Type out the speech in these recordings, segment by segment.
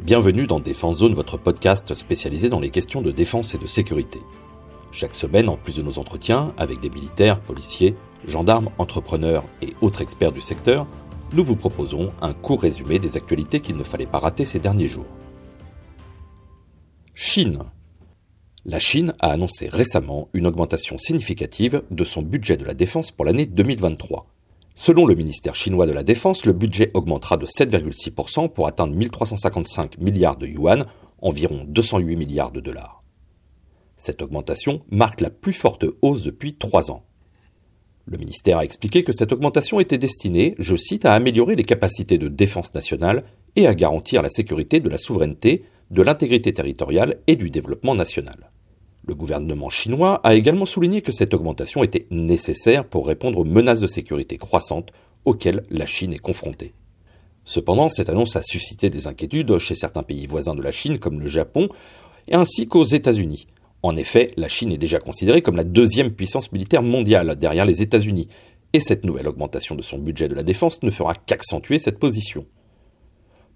Bienvenue dans Défense Zone, votre podcast spécialisé dans les questions de défense et de sécurité. Chaque semaine, en plus de nos entretiens avec des militaires, policiers, gendarmes, entrepreneurs et autres experts du secteur, nous vous proposons un court résumé des actualités qu'il ne fallait pas rater ces derniers jours. Chine. La Chine a annoncé récemment une augmentation significative de son budget de la défense pour l'année 2023. Selon le ministère chinois de la Défense, le budget augmentera de 7,6% pour atteindre 1355 milliards de yuan, environ 208 milliards de dollars. Cette augmentation marque la plus forte hausse depuis trois ans. Le ministère a expliqué que cette augmentation était destinée, je cite, à améliorer les capacités de défense nationale et à garantir la sécurité de la souveraineté, de l'intégrité territoriale et du développement national. Le gouvernement chinois a également souligné que cette augmentation était nécessaire pour répondre aux menaces de sécurité croissantes auxquelles la Chine est confrontée. Cependant, cette annonce a suscité des inquiétudes chez certains pays voisins de la Chine comme le Japon, ainsi qu'aux États-Unis. En effet, la Chine est déjà considérée comme la deuxième puissance militaire mondiale derrière les États-Unis, et cette nouvelle augmentation de son budget de la défense ne fera qu'accentuer cette position.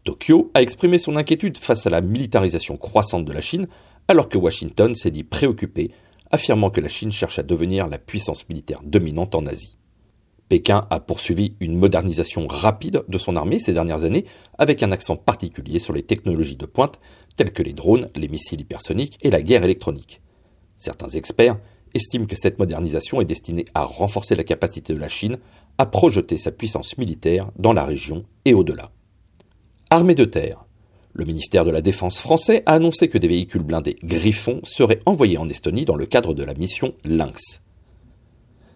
Tokyo a exprimé son inquiétude face à la militarisation croissante de la Chine alors que Washington s'est dit préoccupé, affirmant que la Chine cherche à devenir la puissance militaire dominante en Asie. Pékin a poursuivi une modernisation rapide de son armée ces dernières années, avec un accent particulier sur les technologies de pointe telles que les drones, les missiles hypersoniques et la guerre électronique. Certains experts estiment que cette modernisation est destinée à renforcer la capacité de la Chine à projeter sa puissance militaire dans la région et au-delà. Armée de terre. Le ministère de la Défense français a annoncé que des véhicules blindés Griffon seraient envoyés en Estonie dans le cadre de la mission Lynx.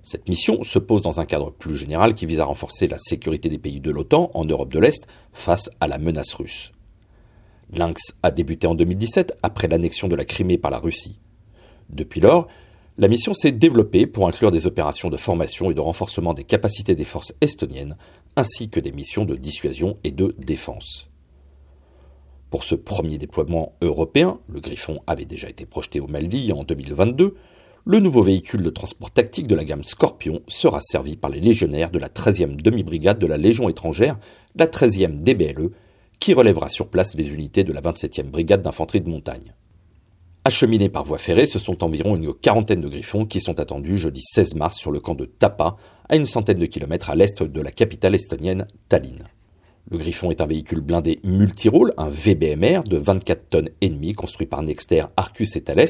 Cette mission se pose dans un cadre plus général qui vise à renforcer la sécurité des pays de l'OTAN en Europe de l'Est face à la menace russe. Lynx a débuté en 2017 après l'annexion de la Crimée par la Russie. Depuis lors, la mission s'est développée pour inclure des opérations de formation et de renforcement des capacités des forces estoniennes, ainsi que des missions de dissuasion et de défense. Pour ce premier déploiement européen, le Griffon avait déjà été projeté au Mali en 2022, le nouveau véhicule de transport tactique de la gamme Scorpion sera servi par les légionnaires de la 13e demi-brigade de la Légion étrangère, la 13e DBLE, qui relèvera sur place les unités de la 27e brigade d'infanterie de montagne. Acheminés par voie ferrée, ce sont environ une quarantaine de griffons qui sont attendus jeudi 16 mars sur le camp de Tapa, à une centaine de kilomètres à l'est de la capitale estonienne, Tallinn. Le Griffon est un véhicule blindé multirôle, un VBMR de 24 tonnes et demie construit par Nexter, Arcus et Thales,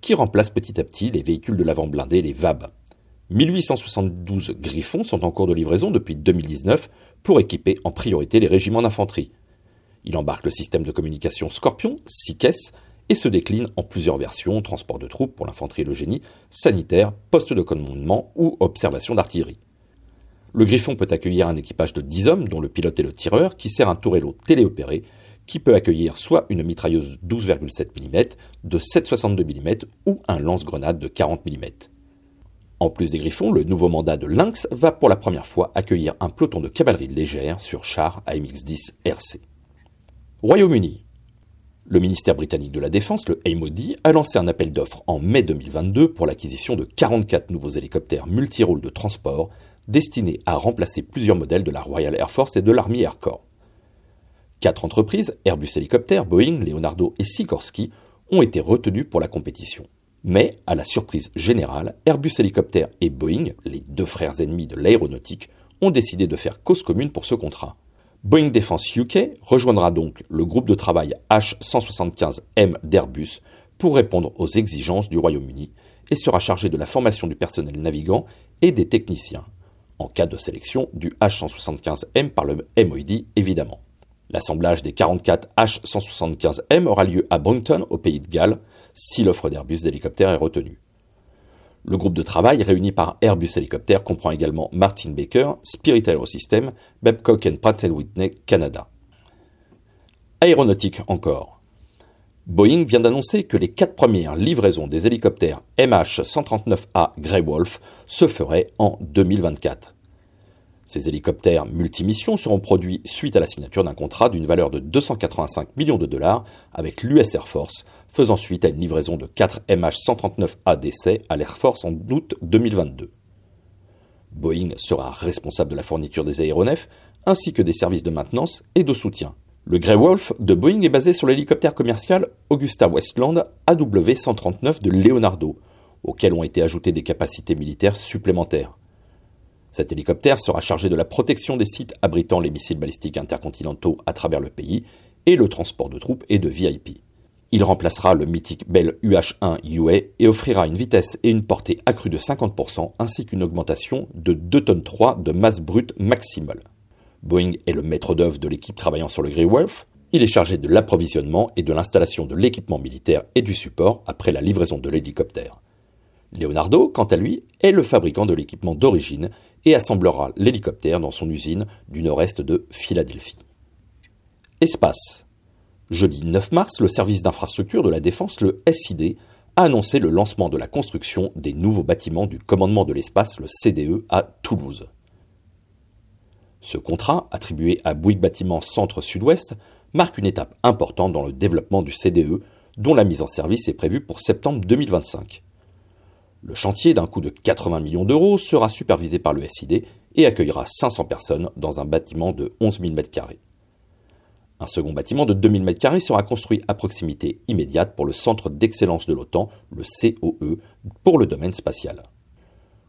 qui remplace petit à petit les véhicules de l'avant blindé, les VAB. 1872 Griffons sont en cours de livraison depuis 2019 pour équiper en priorité les régiments d'infanterie. Il embarque le système de communication Scorpion, 6 caisses, et se décline en plusieurs versions, transport de troupes pour l'infanterie et le génie, sanitaire, poste de commandement ou observation d'artillerie. Le Griffon peut accueillir un équipage de 10 hommes, dont le pilote et le tireur, qui sert un tourello téléopéré, qui peut accueillir soit une mitrailleuse 12,7 mm, de 7,62 mm ou un lance-grenade de 40 mm. En plus des Griffons, le nouveau mandat de Lynx va pour la première fois accueillir un peloton de cavalerie légère sur char AMX-10 RC. Royaume-Uni. Le ministère britannique de la Défense, le MOD, a lancé un appel d'offres en mai 2022 pour l'acquisition de 44 nouveaux hélicoptères multirôles de transport destiné à remplacer plusieurs modèles de la Royal Air Force et de l'Army Air Corps. Quatre entreprises, Airbus Hélicoptère, Boeing, Leonardo et Sikorsky, ont été retenues pour la compétition. Mais, à la surprise générale, Airbus Hélicoptère et Boeing, les deux frères ennemis de l'aéronautique, ont décidé de faire cause commune pour ce contrat. Boeing Defense UK rejoindra donc le groupe de travail H175M d'Airbus pour répondre aux exigences du Royaume-Uni et sera chargé de la formation du personnel navigant et des techniciens en cas de sélection du H175M par le MOD évidemment. L'assemblage des 44 H175M aura lieu à Broughton, au pays de Galles, si l'offre d'Airbus d'hélicoptères est retenue. Le groupe de travail réuni par Airbus Hélicoptère comprend également Martin Baker, Spirit Aerosystem, Babcock Pratt Whitney Canada. Aéronautique encore. Boeing vient d'annoncer que les quatre premières livraisons des hélicoptères MH139A Grey Wolf se feraient en 2024. Ces hélicoptères multimissions seront produits suite à la signature d'un contrat d'une valeur de 285 millions de dollars avec l'US Air Force, faisant suite à une livraison de 4 MH139A d'essai à l'Air Force en août 2022. Boeing sera responsable de la fourniture des aéronefs ainsi que des services de maintenance et de soutien. Le Grey Wolf de Boeing est basé sur l'hélicoptère commercial Augusta Westland AW139 de Leonardo, auquel ont été ajoutées des capacités militaires supplémentaires. Cet hélicoptère sera chargé de la protection des sites abritant les missiles balistiques intercontinentaux à travers le pays et le transport de troupes et de VIP. Il remplacera le mythique Bell UH-1 UA et offrira une vitesse et une portée accrue de 50% ainsi qu'une augmentation de 2 tonnes 3 de masse brute maximale. Boeing est le maître d'œuvre de l'équipe travaillant sur le Grey Wolf. Il est chargé de l'approvisionnement et de l'installation de l'équipement militaire et du support après la livraison de l'hélicoptère. Leonardo, quant à lui, est le fabricant de l'équipement d'origine et assemblera l'hélicoptère dans son usine du nord-est de Philadelphie. Espace. Jeudi 9 mars, le service d'infrastructure de la défense, le SID, a annoncé le lancement de la construction des nouveaux bâtiments du commandement de l'espace, le CDE, à Toulouse. Ce contrat, attribué à Bouygues Bâtiments Centre-Sud-Ouest, marque une étape importante dans le développement du CDE, dont la mise en service est prévue pour septembre 2025. Le chantier, d'un coût de 80 millions d'euros, sera supervisé par le SID et accueillera 500 personnes dans un bâtiment de 11 000 m2. Un second bâtiment de 2000 m2 sera construit à proximité immédiate pour le Centre d'excellence de l'OTAN, le COE, pour le domaine spatial.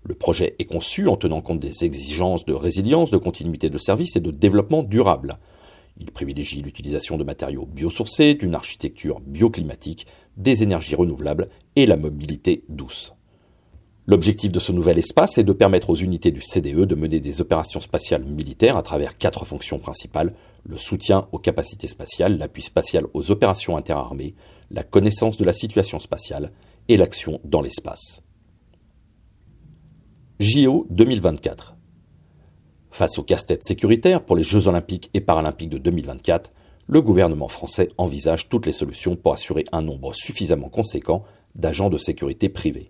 Le projet est conçu en tenant compte des exigences de résilience, de continuité de service et de développement durable. Il privilégie l'utilisation de matériaux biosourcés, d'une architecture bioclimatique, des énergies renouvelables et la mobilité douce. L'objectif de ce nouvel espace est de permettre aux unités du CDE de mener des opérations spatiales militaires à travers quatre fonctions principales le soutien aux capacités spatiales, l'appui spatial aux opérations interarmées, la connaissance de la situation spatiale et l'action dans l'espace. JO 2024 Face au casse-tête sécuritaire pour les Jeux olympiques et paralympiques de 2024, le gouvernement français envisage toutes les solutions pour assurer un nombre suffisamment conséquent d'agents de sécurité privés.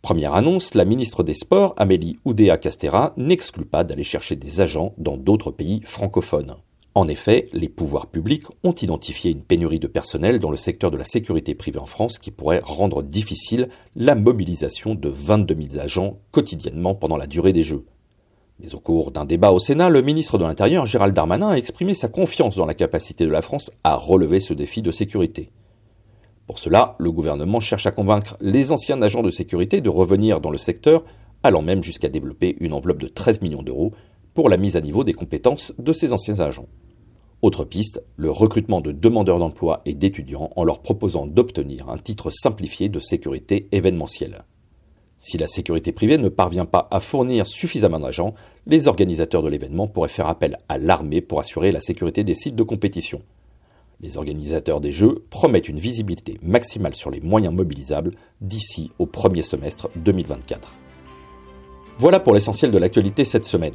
Première annonce, la ministre des Sports, Amélie Oudéa-Castera, n'exclut pas d'aller chercher des agents dans d'autres pays francophones. En effet, les pouvoirs publics ont identifié une pénurie de personnel dans le secteur de la sécurité privée en France qui pourrait rendre difficile la mobilisation de 22 000 agents quotidiennement pendant la durée des Jeux. Mais au cours d'un débat au Sénat, le ministre de l'Intérieur, Gérald Darmanin, a exprimé sa confiance dans la capacité de la France à relever ce défi de sécurité. Pour cela, le gouvernement cherche à convaincre les anciens agents de sécurité de revenir dans le secteur, allant même jusqu'à développer une enveloppe de 13 millions d'euros pour la mise à niveau des compétences de ces anciens agents. Autre piste, le recrutement de demandeurs d'emploi et d'étudiants en leur proposant d'obtenir un titre simplifié de sécurité événementielle. Si la sécurité privée ne parvient pas à fournir suffisamment d'agents, les organisateurs de l'événement pourraient faire appel à l'armée pour assurer la sécurité des sites de compétition. Les organisateurs des Jeux promettent une visibilité maximale sur les moyens mobilisables d'ici au premier semestre 2024. Voilà pour l'essentiel de l'actualité cette semaine.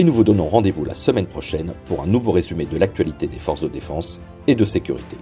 et nous vous donnons rendez-vous la semaine prochaine pour un nouveau résumé de l'actualité des forces de défense et de sécurité.